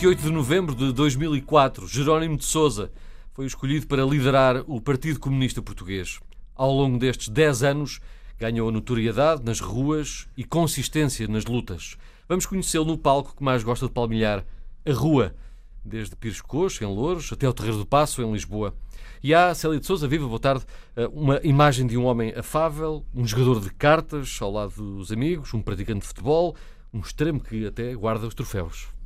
A 28 de novembro de 2004, Jerónimo de Sousa foi escolhido para liderar o Partido Comunista Português. Ao longo destes 10 anos, ganhou notoriedade nas ruas e consistência nas lutas. Vamos conhecê-lo no palco que mais gosta de palmilhar, a rua, desde Pires Coxo, em Louros, até o Terreiro do Passo, em Lisboa. E há, Célia de Souza, viva, boa tarde, eh, uma imagem de um homem afável, um jogador de cartas ao lado dos amigos, um praticante de futebol, um extremo que até guarda os troféus.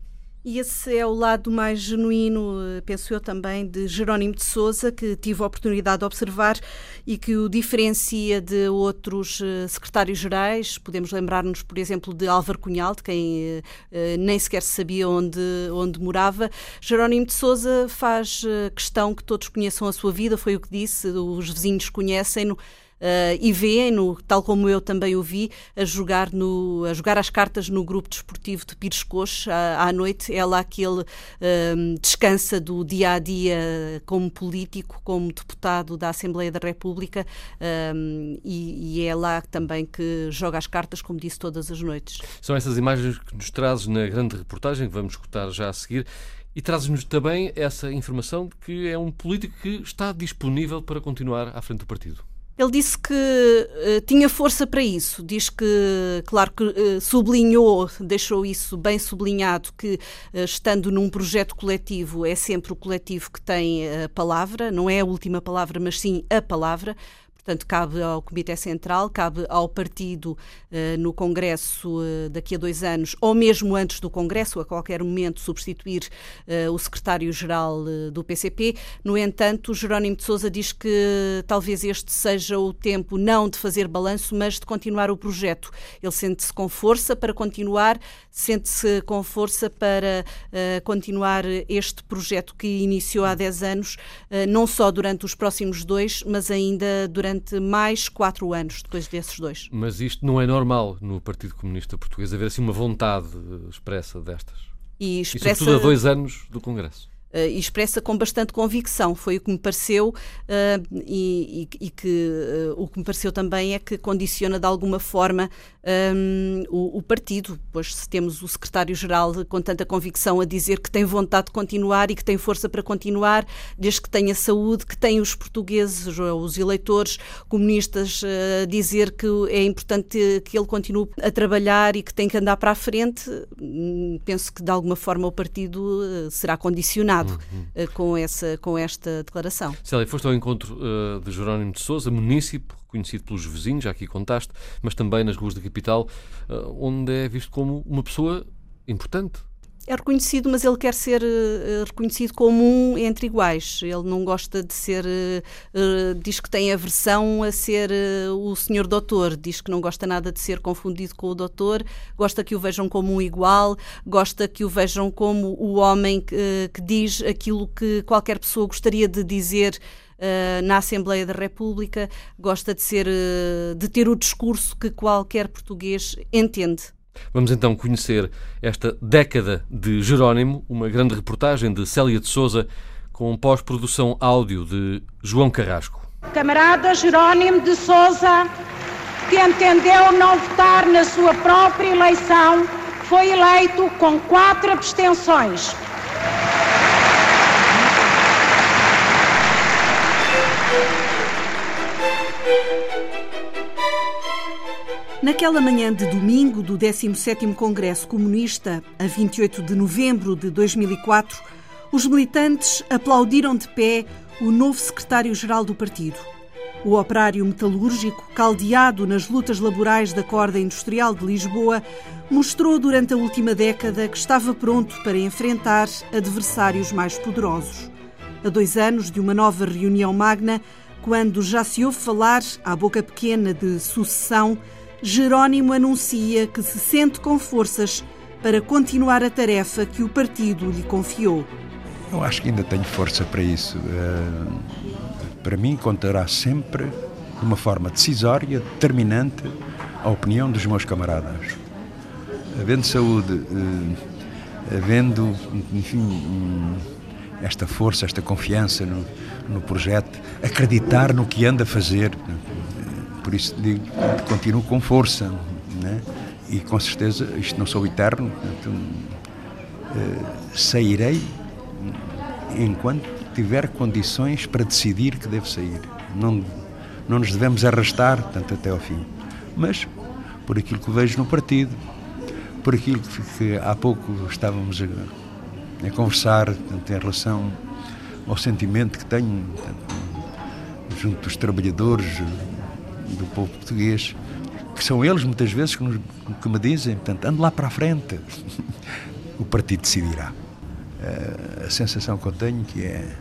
E esse é o lado mais genuíno, eh, penso eu também, de Jerónimo de Souza, que tive a oportunidade de observar e que o diferencia de outros eh, secretários-gerais. Podemos lembrar-nos, por exemplo, de Álvaro Cunhal, de quem eh, nem sequer se sabia onde, onde morava. Jerónimo de Souza faz questão que todos conheçam a sua vida, foi o que disse, os vizinhos conhecem-no uh, e veem-no, tal como eu também o vi, a jogar, no, a jogar as cartas no grupo desportivo de Pires Coxo à, à noite. É lá que ele uh, descansa do dia a dia como político, como deputado da Assembleia da República uh, e, e, é lá também que joga as cartas, como disse, todas as noites. São essas imagens que nos trazes na grande reportagem que vamos escutar já a seguir. E trazes-nos também essa informação de que é um político que está disponível para continuar à frente do partido. Ele disse que uh, tinha força para isso. Diz que, claro que uh, sublinhou, deixou isso bem sublinhado, que uh, estando num projeto coletivo é sempre o coletivo que tem a palavra, não é a última palavra, mas sim a palavra. Portanto, cabe ao Comitê Central, cabe ao partido uh, no Congresso uh, daqui a dois anos, ou mesmo antes do Congresso, a qualquer momento, substituir uh, o secretário-geral do PCP. No entanto, Jerónimo de Sousa diz que talvez este seja o tempo não de fazer balanço, mas de continuar o projeto. Ele sente-se com força para continuar, sente-se com força para continuar este projeto que iniciou há 10 anos, não só durante os próximos dois, mas ainda durante durante mais quatro anos depois desses dois. Mas isto não é normal no Partido Comunista Português, haver assim uma vontade expressa destas. E, expressa... e sobretudo a dois anos do Congresso e expressa com bastante convicção. Foi o que me pareceu uh, e, e, e, que uh, o que me pareceu também é que condiciona de alguma forma um, o, o, partido, pois se temos o secretário-geral com tanta convicção a dizer que tem vontade de continuar e que tem força para continuar, desde que tenha saúde, que tem os portugueses, os eleitores comunistas a dizer que é importante que ele continue a trabalhar e que tem que andar para a frente, hum, penso que de alguma forma o partido será condicionado uhum. com, essa, com esta declaração. Célia, foste ao encontro uh, de Jerónimo de Souza, munícipe, conhecido pelos vizinhos, já aqui contaste, mas também nas ruas da capital, uh, onde é visto como uma pessoa importante é reconhecido, mas ele quer ser uh, reconhecido como um entre iguais. Ele não gosta de ser. Uh, uh, diz que tem aversão a ser o senhor doutor, diz que não gosta nada de ser confundido com o doutor, gosta que o vejam como um igual, gosta que o vejam como o homem que, que diz aquilo que qualquer pessoa gostaria de dizer. na Assembleia da República, gosta de ser, de ter o discurso que qualquer português entende. Vamos então conhecer esta década de Jerónimo, uma grande reportagem de Célia de Souza, com pós-produção áudio de João Carrasco. Camarada Jerónimo de Souza, que entendeu não votar na sua própria eleição, foi eleito com quatro abstenções. Naquela manhã de domingo do 17º Congresso Comunista, a 28 de novembro de 2004, os militantes aplaudiram de pé o novo secretário-geral do partido. O operário metalúrgico, caldeado nas lutas laborais da corda industrial de Lisboa, mostrou durante a última década que estava pronto para enfrentar adversários mais poderosos. A dois anos de uma nova reunião magna, quando já se ouve falar, à boca pequena, de sucessão, Jerónimo anuncia que se sente com forças para continuar a tarefa que o partido lhe confiou. Eu acho que ainda tenho força para isso. Eh, para mim, contará sempre, de uma forma decisória, determinante, a opinião dos meus camaradas. Havendo saúde, eh, havendo, enfim, esta força, esta confiança no, no projeto, acreditar no que anda a fazer, por isso digo, continuo com força, né? e com certeza isto não sou eterno, portanto, sairei enquanto tiver condições para decidir que devo sair. Não, não nos devemos arrastar tanto até ao fim. Mas por aquilo que vejo no partido, por aquilo que, que há pouco estávamos a, a conversar em relação ao sentimento que tenho junto dos trabalhadores do povo português, que são eles muitas vezes que, nos, que me dizem, portanto, ande lá para a frente, o partido decidirá. A sensação que eu tenho que é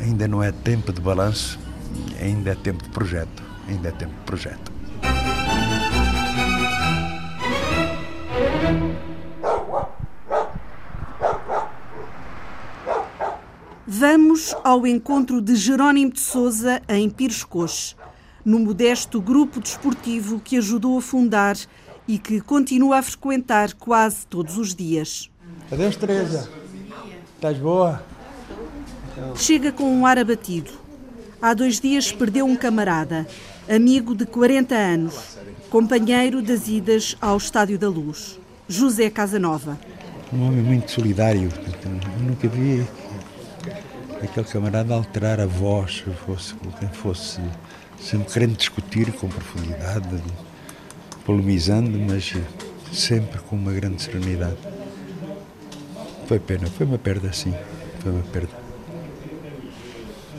ainda não é tempo de balanço, ainda é tempo de projeto, ainda é tempo de projeto. Vamos ao encontro de Jerónimo de Souza em Pires Coxe, no modesto grupo desportivo que ajudou a fundar e que continua a frequentar quase todos os dias. Adeus, Teresa. Estás boa? Chega com um ar abatido. Há dois dias perdeu um camarada, amigo de 40 anos, companheiro das idas ao Estádio da Luz, José Casanova. Um homem muito solidário. Eu nunca vi aquele camarada alterar a voz, fosse com quem fosse, sempre querendo discutir com profundidade, polemizando, mas sempre com uma grande serenidade. Foi pena, foi uma perda, sim, foi uma perda.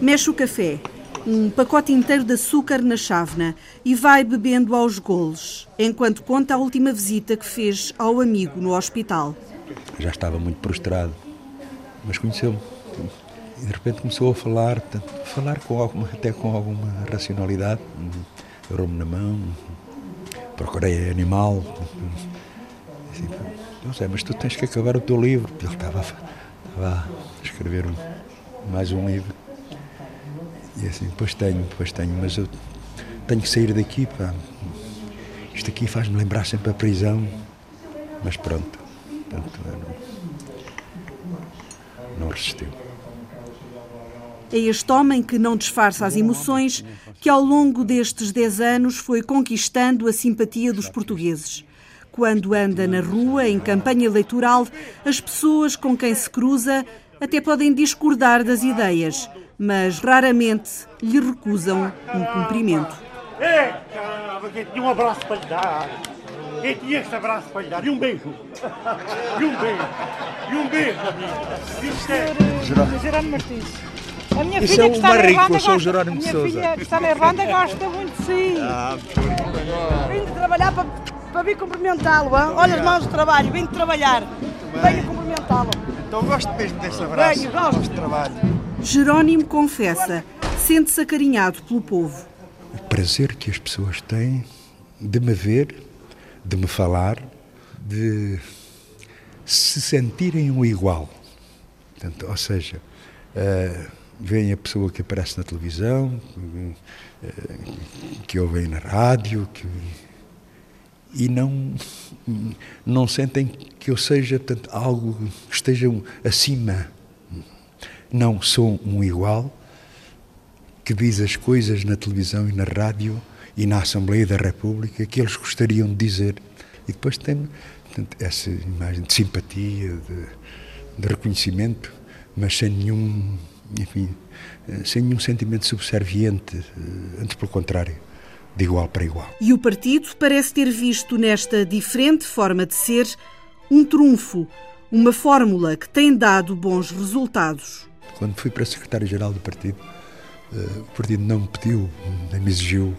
Mexe o café, um pacote inteiro de açúcar na chávena e vai bebendo aos goles, enquanto conta a última visita que fez ao amigo no hospital. Já estava muito prostrado, mas conheceu-me. E de repente começou a falar, falar com alguma, até com alguma racionalidade. Agarrou-me na mão, procurei animal. Assim, não sei, mas tu tens que acabar o teu livro. Ele estava, estava a escrever um, mais um livro. E assim, depois tenho, depois tenho, mas eu tenho que sair daqui, pá. Isto aqui faz-me lembrar sempre a prisão. Mas pronto, portanto, não, não resistiu. É este homem que não disfarça as emoções que ao longo destes 10 anos foi conquistando a simpatia dos portugueses. Quando anda na rua, em campanha eleitoral, as pessoas com quem se cruza até podem discordar das ideias, mas raramente lhe recusam um cumprimento. É, caramba, que tinha um abraço para lhe dar. Quem tinha este abraço para lhe dar? E um beijo. E um beijo. E um beijo, amigo. É... Jerónimo Martins. A minha Isso filha é que está na Irlanda sou gosta- Jerónimo a minha Sousa. filha que está na Irlanda gosta muito de si. Ah, Vim de trabalhar para, para vir cumprimentá-lo. Olha as mãos de trabalho, vim de trabalhar. Venho cumprimentá-lo. Então gosto mesmo desse abraço. Venho, gosto. de trabalho. Jerónimo confessa, sente-se acarinhado pelo povo. O prazer que as pessoas têm de me ver, de me falar, de se sentirem um igual. Portanto, ou seja, eh, veem a pessoa que aparece na televisão, eh, que ouvem na rádio, que, e não, não sentem que eu seja portanto, algo que esteja acima. Não, sou um igual que diz as coisas na televisão e na rádio e na Assembleia da República que eles gostariam de dizer. E depois tem portanto, essa imagem de simpatia, de, de reconhecimento, mas sem nenhum, enfim, eh, sem nenhum sentimento subserviente, eh, antes pelo contrário, de igual para igual. E o partido parece ter visto nesta diferente forma de ser um trunfo, uma fórmula que tem dado bons resultados. Quando fui para secretário-geral do partido, eh, o partido não me pediu, nem me exigiu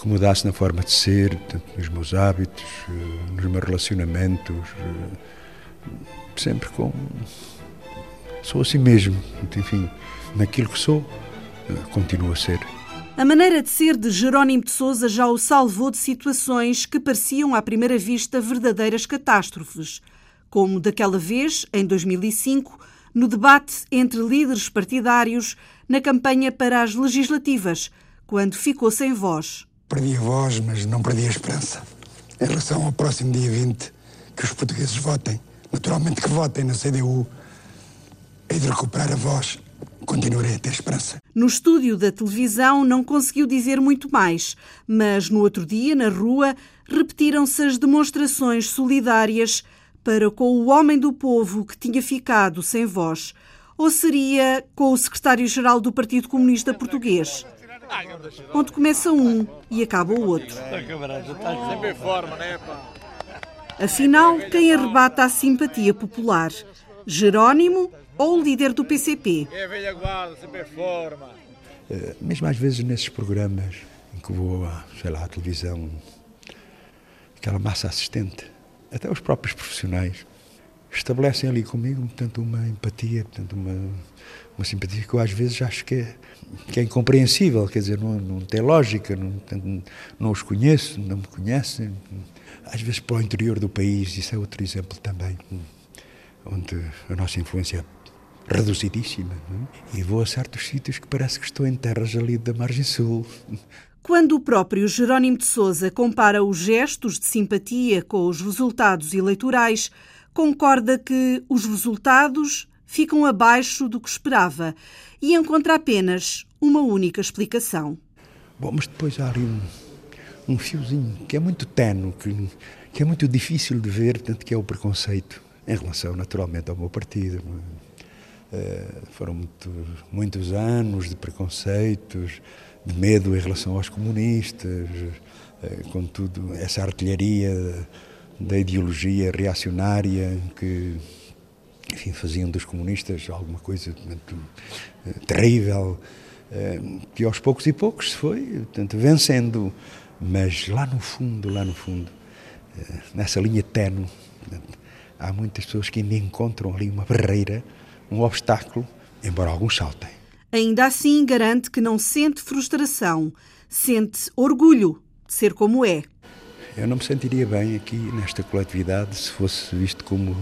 que mudasse na forma de ser, portanto, nos meus hábitos, nos meus relacionamentos, sempre com. Sou assim mesmo, enfim, naquilo que sou, eh, continuo a ser. A maneira de ser de Jerónimo de Sousa já o salvou de situações que pareciam à primeira vista verdadeiras catástrofes, como daquela vez, em 2005, no debate entre líderes partidários na campanha para as legislativas, quando ficou sem voz. Perdi a voz, mas não perdi a esperança. Em relação ao próximo dia 20, que os portugueses votem, naturalmente que votem na CDU, hei de recuperar a voz, continuarei a ter esperança. No estúdio da televisão não conseguiu dizer muito mais, mas no outro dia, na rua, repetiram-se as demonstrações solidárias para com o homem do povo que tinha ficado sem voz? Ou seria com o secretário-geral do Partido Comunista Português? Onde começa um e acaba o outro. Afinal, quem arrebata a simpatia popular? Jerónimo ou o líder do PCP? É a velha guarda, sempre forma. Uh, mesmo às vezes nesses programas em que vou, sei lá, à televisão, aquela massa assistente, até os próprios profissionais, estabelecem ali comigo, portanto, uma empatia, portanto, uma, uma simpatia que eu às vezes acho que é, que é incompreensível, quer dizer, não, não tem lógica, não, não os conheço, não me conhecem. Às vezes para o interior do país, isso é outro exemplo também, onde a nossa influência é reduzidíssima. É? E vou a certos sítios que parece que estou em terras ali da margem sul. Quando o próprio Jerónimo de Sousa compara os gestos de simpatia com os resultados eleitorais, concorda que os resultados ficam abaixo do que esperava e encontra apenas uma única explicação. Bom, mas depois há ali um, um fiozinho que é muito tenue, que, que é muito difícil de ver, tanto que é o preconceito em relação, naturalmente, ao meu partido. Uh, foram muito, muitos anos de preconceitos, de medo em relação aos comunistas, com tudo, essa artilharia da ideologia reacionária que enfim, faziam dos comunistas alguma coisa muito, uh, terrível, que aos poucos e poucos se foi portanto, vencendo, mas lá no fundo, lá no fundo, nessa linha tenue, há muitas pessoas que ainda encontram ali uma barreira, um obstáculo, embora alguns saltem. Ainda assim, garante que não sente frustração, sente orgulho de ser como é. Eu não me sentiria bem aqui nesta coletividade se fosse visto como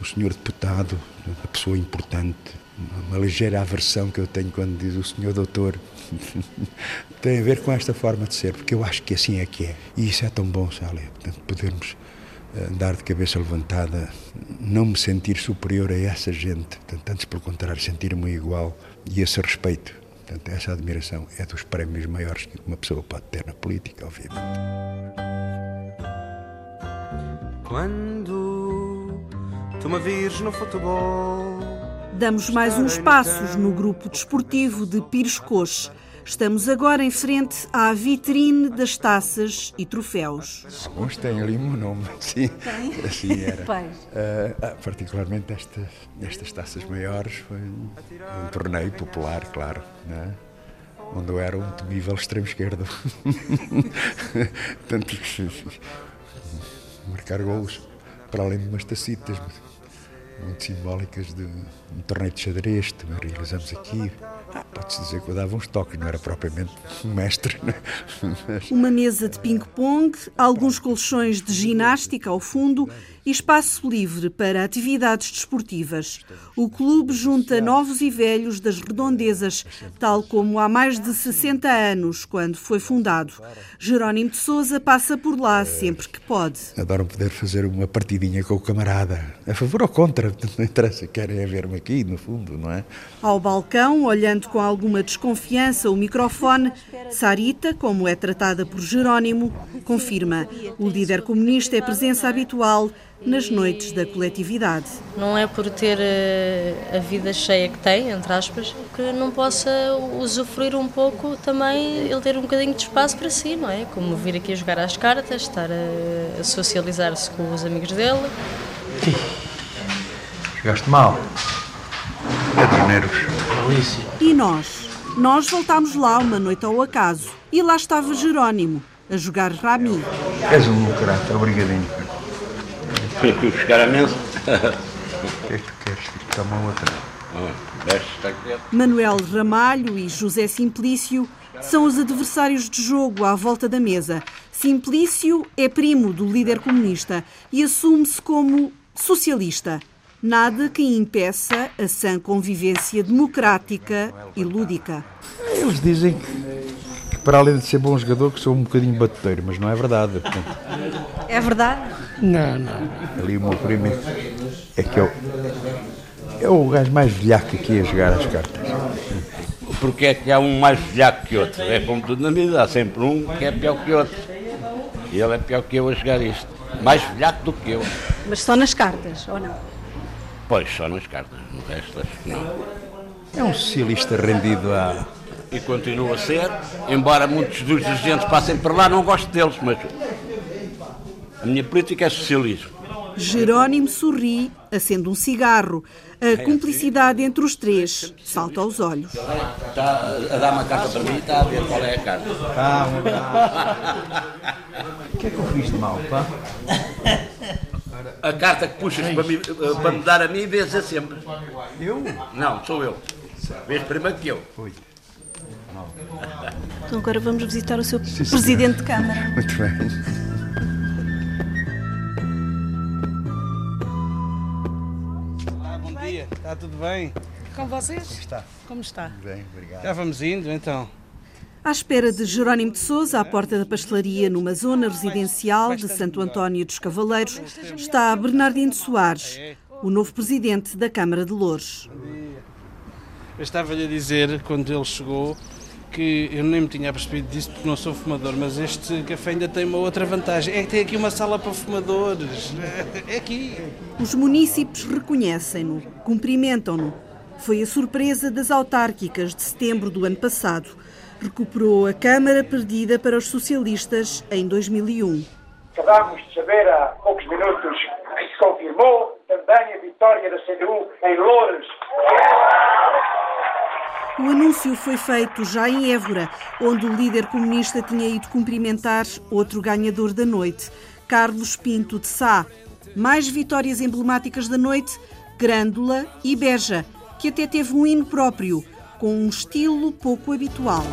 o senhor deputado, uma pessoa importante. Uma ligeira aversão que eu tenho quando diz o senhor doutor tem a ver com esta forma de ser, porque eu acho que assim é que é. E isso é tão bom, portanto, podermos andar de cabeça levantada, não me sentir superior a essa gente, portanto, antes pelo contrário, sentir-me igual e esse respeito, portanto, essa admiração é dos prémios maiores que uma pessoa pode ter na política, obviamente. Quando tu me vires no futebol. Damos mais uns passos no grupo desportivo de Pires Coxe Estamos agora em frente à vitrine das taças e troféus. Alguns têm ali o meu nome, sim. Tem? Assim era. Uh, particularmente estas, estas taças maiores foi um, um torneio popular, claro, né? onde eu era um temível extremo-esquerdo. Tanto que marcar golos para além de umas tacitas muito simbólicas de um torneio de xadrez que também realizamos aqui. Ah, Pode-se dizer que eu dava uns toques, não era propriamente um mestre. Né? Mas... Uma mesa de ping-pong, alguns colchões de ginástica ao fundo e espaço livre para atividades desportivas. O clube junta novos e velhos das redondezas, tal como há mais de 60 anos, quando foi fundado. Jerónimo de Souza passa por lá sempre que pode. Adoram poder fazer uma partidinha com o camarada. A favor ou contra, não interessa, querem ver-me aqui, no fundo, não é? Ao balcão, olhando com alguma desconfiança o microfone, Sarita, como é tratada por Jerónimo, confirma. O líder comunista é presença habitual nas noites da coletividade. Não é por ter eh, a vida cheia que tem, entre aspas, que não possa usufruir um pouco também, ele ter um bocadinho de espaço para si, não é? Como vir aqui a jogar às cartas, estar a, socializar-se com os amigos dele. Chegaste mal. É nervos. Malícia. E nós? Nós voltámos lá uma noite ao acaso e lá estava Jerónimo a jogar Rami. És um caráter, obrigadinho. Buscar a mesa. O que é que tu queres? Toma outra. Manuel Ramalho e José Simplício são os adversários de jogo à volta da mesa. Simplício é primo do líder comunista e assume-se como socialista. Nada que impeça a sã convivência democrática e lúdica. Eles dizem que, para além de ser bom jogador, que sou um bocadinho batuteiro, mas não é verdade. Portanto... É verdade? Não, não. Ali o meu primo é que é o, é o gajo mais velhaco aqui a jogar as cartas. Porque é que há um mais velhaco que outro? É como tudo na vida, há sempre um que é pior que outro. E ele é pior que eu a jogar isto. Mais velhaco do que eu. Mas só nas cartas, ou não? Pois, só nas cartas, no resto acho que não. É um socialista rendido a. E continua a ser, embora muitos dos dirigentes passem por lá, não gosto deles, mas a minha política é socialismo. Jerónimo sorri, acende um cigarro. A cumplicidade entre os três salta aos olhos. Está a dar uma carta para mim e está a ver qual é a carta. Ah, O que é que eu fiz de mal, pá? A carta que puxas para, mim, para me dar a mim, vês a sempre. Eu? Não, sou eu. Vês primeiro que eu. Oi. Então agora vamos visitar o seu presidente de Câmara. Muito bem. Tudo bem? Com vocês? Como está? Como está? Bem, obrigado. Já vamos indo, então. À espera de Jerónimo de Sousa, à porta da pastelaria, numa zona residencial de Santo António dos Cavaleiros, está Bernardino Soares, o novo presidente da Câmara de Louros. Eu estava-lhe a dizer, quando ele chegou, que eu nem me tinha percebido disso porque não sou fumador, mas este café ainda tem uma outra vantagem. É que tem aqui uma sala para fumadores. É aqui. Os munícipes reconhecem-no, cumprimentam-no. Foi a surpresa das autárquicas de setembro do ano passado. Recuperou a Câmara perdida para os socialistas em 2001. Acabámos de saber há poucos minutos que se confirmou também a vitória da CDU em Loures. O anúncio foi feito já em Évora, onde o líder comunista tinha ido cumprimentar outro ganhador da noite, Carlos Pinto de Sá. Mais vitórias emblemáticas da noite, Grândola e Beja, que até teve um hino próprio, com um estilo pouco habitual.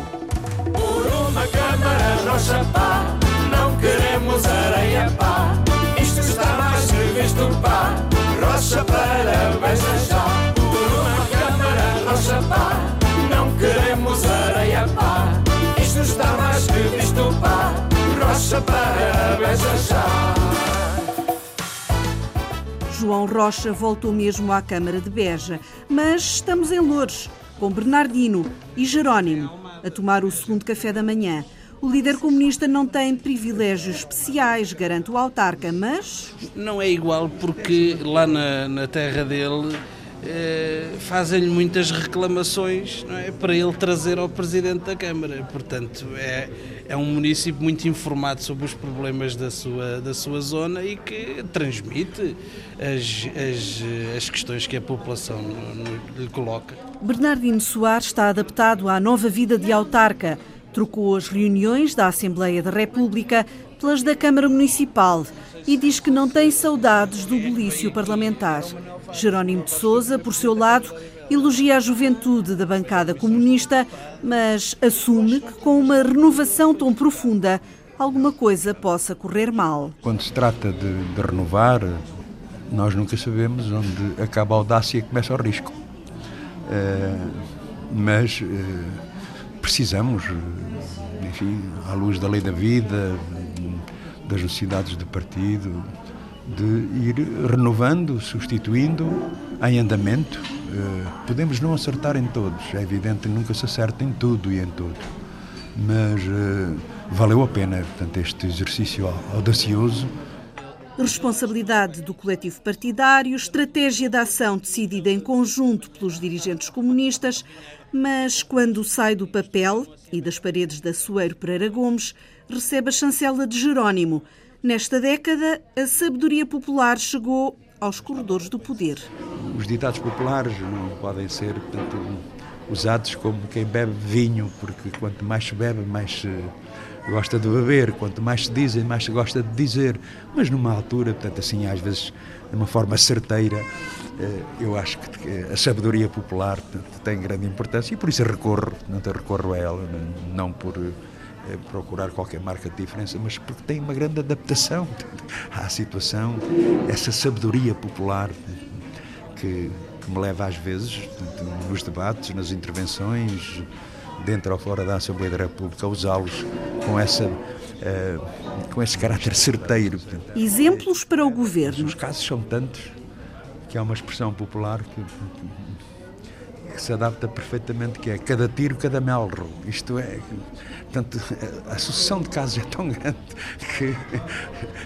Por uma câmara rocha pá, não queremos areia pá. Isto está mais que visto pá, rocha para beija já. Queremos areia pá. Isto está mais que visto pá, rocha para beija já. João Rocha voltou mesmo à Câmara de Beja, mas estamos em Loures, com Bernardino e Jerónimo, a tomar o segundo café da manhã. O líder comunista não tem privilégios especiais, garante o autarca, mas. Não é igual porque lá na, na terra dele fazem-lhe muitas reclamações é, para ele trazer ao Presidente da Câmara. Portanto, é, é um município muito informado sobre os problemas da sua, da sua zona e que transmite as, as, as questões que a população lhe coloca. Bernardino Soares está adaptado à nova vida de autarca. Trocou as reuniões da Assembleia da República pelas da Câmara Municipal e diz que não tem saudades do bulício parlamentar. Jerónimo de Sousa, por seu lado, elogia a juventude da bancada comunista, mas assume que com uma renovação tão profunda, alguma coisa possa correr mal. Quando se trata de, de renovar, nós nunca sabemos onde acaba a audácia e começa o risco. Eh, mas eh, precisamos, eh, enfim, à luz da lei da vida, das necessidades do partido, de ir renovando, substituindo em andamento. Eh, podemos não acertar em todos, é evidente que nunca se acerta em tudo e em tudo, mas eh, valeu a pena portanto, este exercício audacioso. Responsabilidade do coletivo partidário, estratégia de ação decidida em conjunto pelos dirigentes comunistas, mas quando sai do papel e das paredes da Soeiro Pereira Gomes, recebe a chancela de Jerónimo. Nesta década, a sabedoria popular chegou aos corredores do poder. Os ditados populares não podem ser portanto, usados como quem bebe vinho, porque quanto mais se bebe, mais se gosta de beber, quanto mais se dizem, mais se gosta de dizer. Mas numa altura, portanto, assim, às vezes, de uma forma certeira, eh, eu acho que a sabedoria popular tem grande importância e por isso recorro, não recorro a ela, não por procurar qualquer marca de diferença, mas porque tem uma grande adaptação à situação, essa sabedoria popular que, que me leva às vezes nos debates, nas intervenções, dentro ou fora da Assembleia da República, a usá-los com, essa, eh, com esse caráter certeiro. Exemplos para o governo. Os casos são tantos que há uma expressão popular que que se adapta perfeitamente, que é cada tiro, cada melro. Isto é, portanto, a sucessão de casos é tão grande que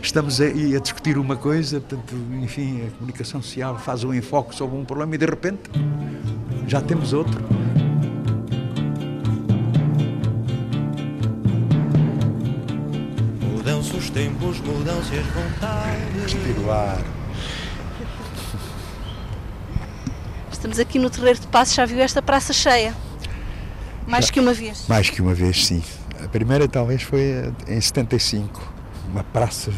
estamos aí a discutir uma coisa, portanto, enfim, a comunicação social faz um enfoque sobre um problema e de repente já temos outro. Mudam-se os tempos, mudam-se as vontades. Respiro ar. Estamos aqui no Terreiro de Passos, já viu esta praça cheia? Mais que uma vez. Mais que uma vez, sim. A primeira talvez foi em 75, uma praça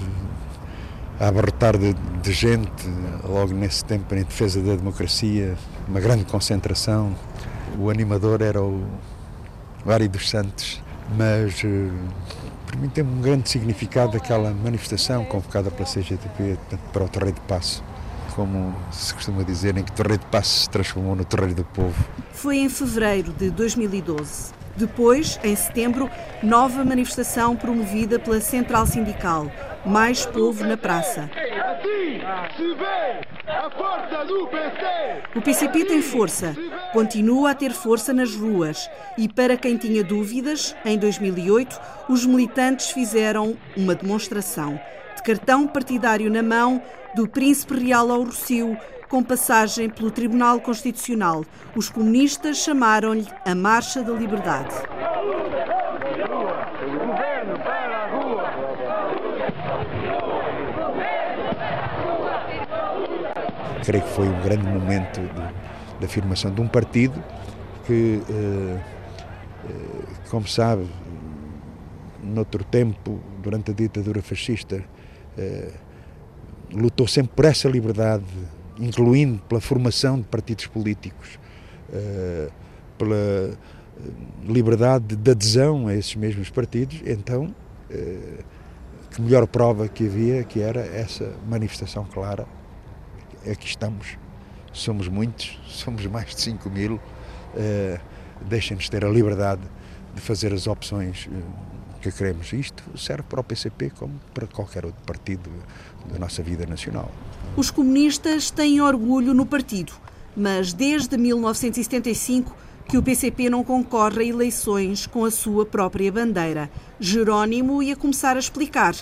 a abarrotar de, de gente, logo nesse tempo em defesa da democracia, uma grande concentração. O animador era o Ari dos Santos, mas eh, para mim tem um grande significado aquela manifestação convocada pela CGTP para o Terreiro de Passo como se costuma dizer, em que Torreio de Passo se transformou no Torreio do Povo. Foi em fevereiro de 2012. Depois, em setembro, nova manifestação promovida pela Central Sindical. Mais povo na praça. O PCP tem força, continua a ter força nas ruas e, para quem tinha dúvidas, em 2008, os militantes fizeram uma demonstração. Cartão partidário na mão, do Príncipe Real ao Rocio, com passagem pelo Tribunal Constitucional. Os comunistas chamaram-lhe a Marcha da Liberdade. Creio que foi um grande momento de afirmação de um partido que, eh, eh, como sabe, noutro tempo, durante a ditadura fascista, eh, lutou sempre por essa liberdade, incluindo pela formação de partidos políticos, eh, pela eh, liberdade de adesão a esses mesmos partidos, então que melhor prova que havia que era essa manifestação clara. Aqui estamos, somos muitos, somos mais de 5 mil, deixem-nos ter a liberdade de fazer as opções que queremos. Isto serve para o PCP como para qualquer outro partido da nossa vida nacional. Os comunistas têm orgulho no partido, mas desde 1975 que o PCP não concorre a eleições com a sua própria bandeira. Jerónimo ia começar a explicar,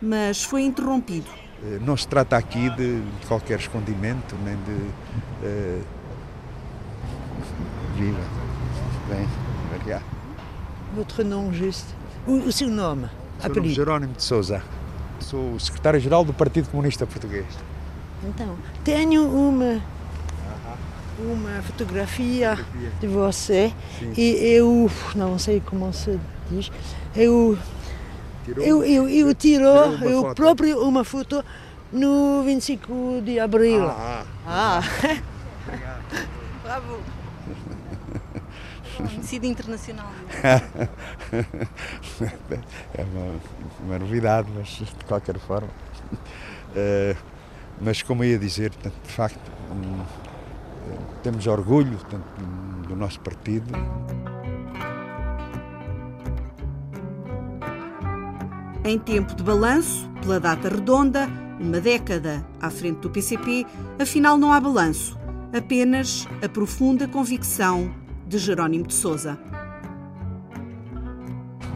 mas foi interrompido. Eh, não se trata aqui de qualquer escondimento, nem de. Uh... Viva! Bem, Maria. Votre nom juste? O, o seu nome? Seu nome Jerónimo de Souza. Sou o secretário-geral do Partido Comunista Português. Então, tenho uma uma fotografia, fotografia. de você Sim. e eu não sei como se diz eu tirou, eu, eu, eu tirou, eu foto. próprio uma foto no 25 de abril ah, ah. bravo conhecido internacional é uma, uma novidade mas de qualquer forma uh, mas como ia dizer de facto um, temos orgulho do nosso partido. Em tempo de balanço, pela data redonda, uma década à frente do PCP, afinal não há balanço, apenas a profunda convicção de Jerónimo de Souza.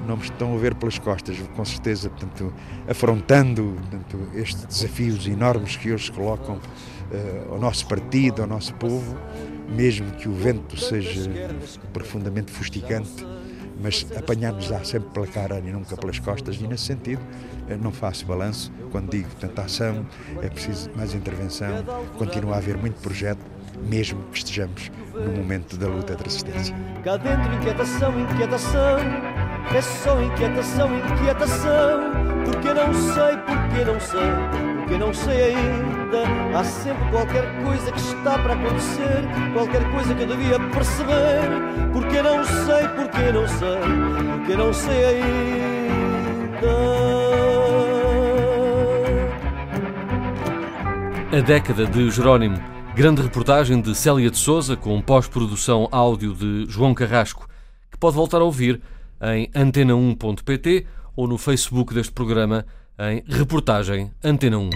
Não me estão a ver pelas costas, com certeza, portanto, afrontando portanto, estes desafios enormes que hoje colocam uh, ao nosso partido, ao nosso povo, mesmo que o vento seja profundamente fustigante, mas apanhar-nos-á sempre pela cara e nunca pelas costas, e nesse sentido uh, não faço balanço quando digo tanta ação, é preciso mais intervenção, continua a haver muito projeto, mesmo que estejamos no momento da luta de resistência. Cá dentro, inquietação, inquietação, é só inquietação, inquietação, porque não sei, porque não sei porque não sei ainda. Há sempre qualquer coisa que está para acontecer, qualquer coisa que eu devia perceber. Porque não sei, porque não sei, porque não sei ainda. A década de Jerónimo. Grande reportagem de Célia de Souza com pós-produção áudio de João Carrasco, que pode voltar a ouvir em antena1.pt ou no Facebook deste programa em reportagem Antena 1.